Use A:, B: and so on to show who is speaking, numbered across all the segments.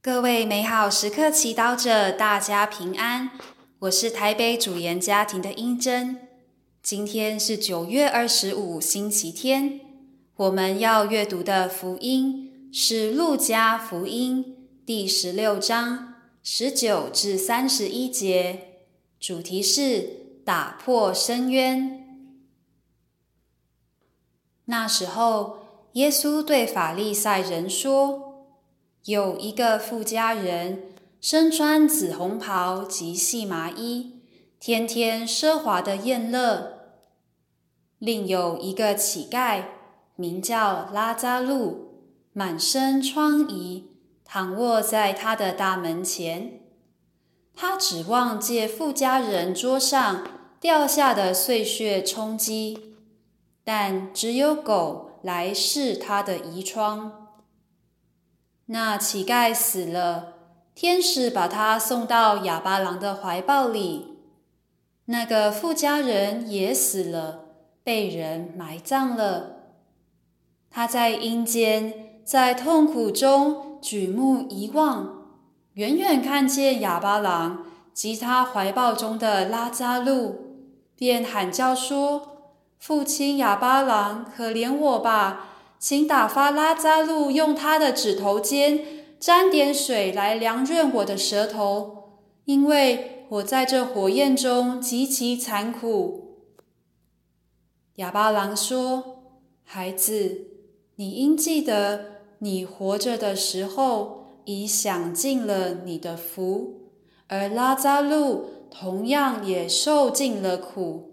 A: 各位美好时刻祈祷者，大家平安。我是台北主研家庭的英珍。今天是九月二十五，星期天。我们要阅读的福音是《路加福音》第十六章十九至三十一节，主题是打破深渊。那时候，耶稣对法利赛人说。有一个富家人，身穿紫红袍及细麻衣，天天奢华的宴乐；另有一个乞丐，名叫拉扎路，满身疮痍，躺卧在他的大门前。他指望借富家人桌上掉下的碎屑充饥，但只有狗来试他的遗疮。那乞丐死了，天使把他送到哑巴郎的怀抱里。那个富家人也死了，被人埋葬了。他在阴间，在痛苦中举目一望，远远看见哑巴郎及他怀抱中的拉扎路，便喊叫说：“父亲哑巴郎，可怜我吧！”请打发拉扎路用他的指头尖沾点水来凉润我的舌头，因为我在这火焰中极其残苦。哑巴狼说：“孩子，你应记得，你活着的时候已享尽了你的福，而拉扎路同样也受尽了苦。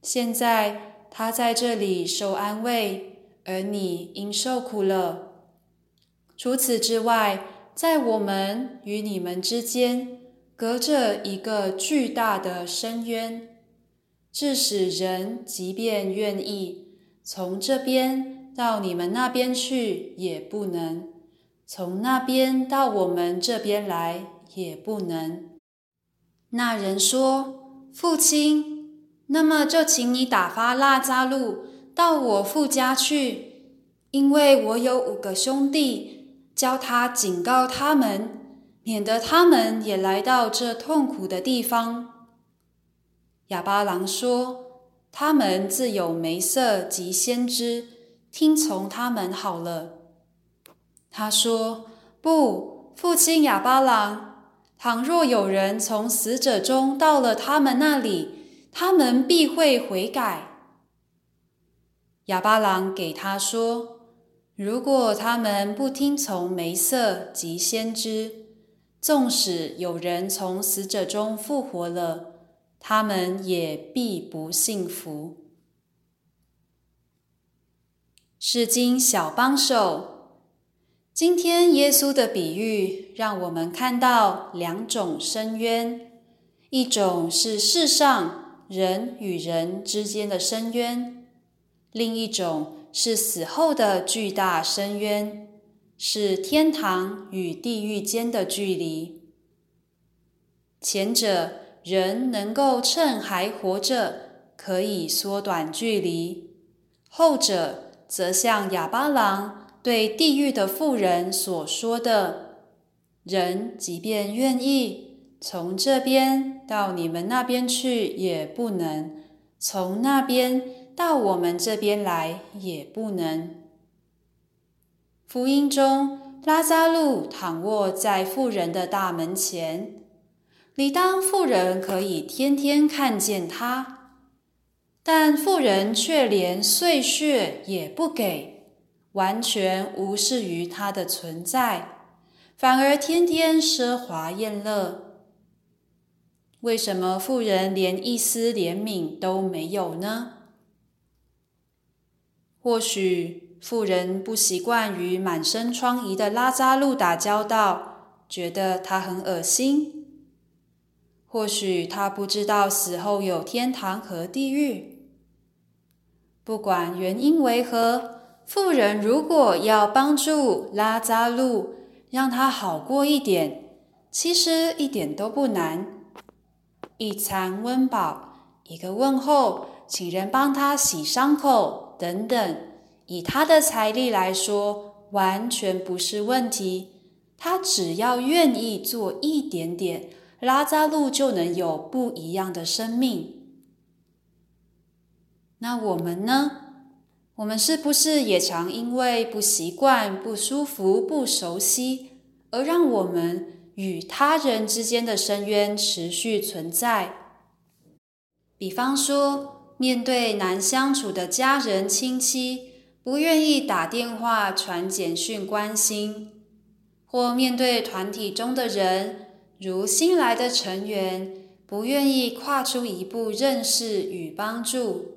A: 现在他在这里受安慰。”而你因受苦了。除此之外，在我们与你们之间，隔着一个巨大的深渊，致使人即便愿意从这边到你们那边去，也不能；从那边到我们这边来，也不能。那人说：“父亲，那么就请你打发拉扎路。”到我父家去，因为我有五个兄弟，教他警告他们，免得他们也来到这痛苦的地方。哑巴狼说：“他们自有梅瑟及先知，听从他们好了。”他说：“不，父亲哑巴狼，倘若有人从死者中到了他们那里，他们必会悔改。”哑巴郎给他说：“如果他们不听从梅瑟及先知，纵使有人从死者中复活了，他们也必不幸福。”是经小帮手，今天耶稣的比喻让我们看到两种深渊：一种是世上人与人之间的深渊。另一种是死后的巨大深渊，是天堂与地狱间的距离。前者人能够趁还活着可以缩短距离，后者则像哑巴郎对地狱的妇人所说的：“人即便愿意从这边到你们那边去，也不能从那边。”到我们这边来也不能。福音中，拉扎路躺卧在富人的大门前，理当富人可以天天看见他，但富人却连碎屑也不给，完全无视于他的存在，反而天天奢华宴乐。为什么富人连一丝怜悯都没有呢？或许富人不习惯与满身疮痍的拉扎路打交道，觉得他很恶心；或许他不知道死后有天堂和地狱。不管原因为何，富人如果要帮助拉扎路，让他好过一点，其实一点都不难。一餐温饱，一个问候，请人帮他洗伤口。等等，以他的财力来说，完全不是问题。他只要愿意做一点点，拉扎路就能有不一样的生命。那我们呢？我们是不是也常因为不习惯、不舒服、不熟悉，而让我们与他人之间的深渊持续存在？比方说，面对难相处的家人、亲戚，不愿意打电话、传简讯关心。或面对团体中的人，如新来的成员，不愿意跨出一步认识与帮助；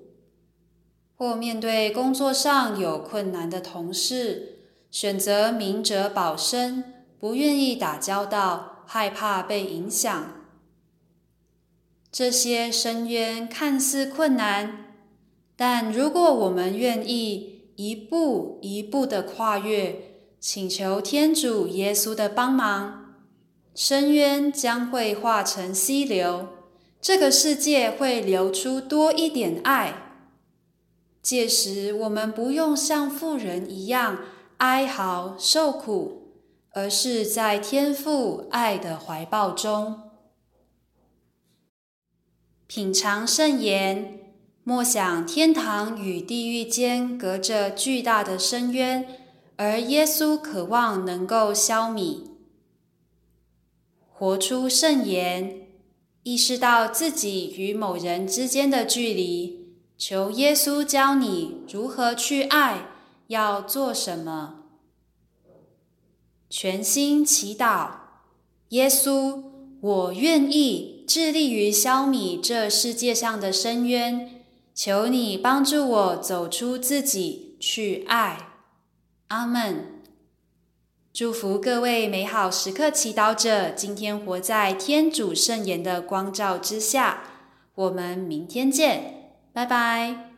A: 或面对工作上有困难的同事，选择明哲保身，不愿意打交道，害怕被影响。这些深渊看似困难，但如果我们愿意一步一步的跨越。请求天主耶稣的帮忙，深渊将会化成溪流，这个世界会流出多一点爱。届时，我们不用像富人一样哀嚎受苦，而是在天父爱的怀抱中品尝圣言，默想天堂与地狱间隔着巨大的深渊。而耶稣渴望能够消弭，活出圣言，意识到自己与某人之间的距离，求耶稣教你如何去爱，要做什么。全心祈祷，耶稣，我愿意致力于消弭这世界上的深渊，求你帮助我走出自己，去爱。阿门！祝福各位美好时刻祈祷者，今天活在天主圣言的光照之下。我们明天见，拜拜。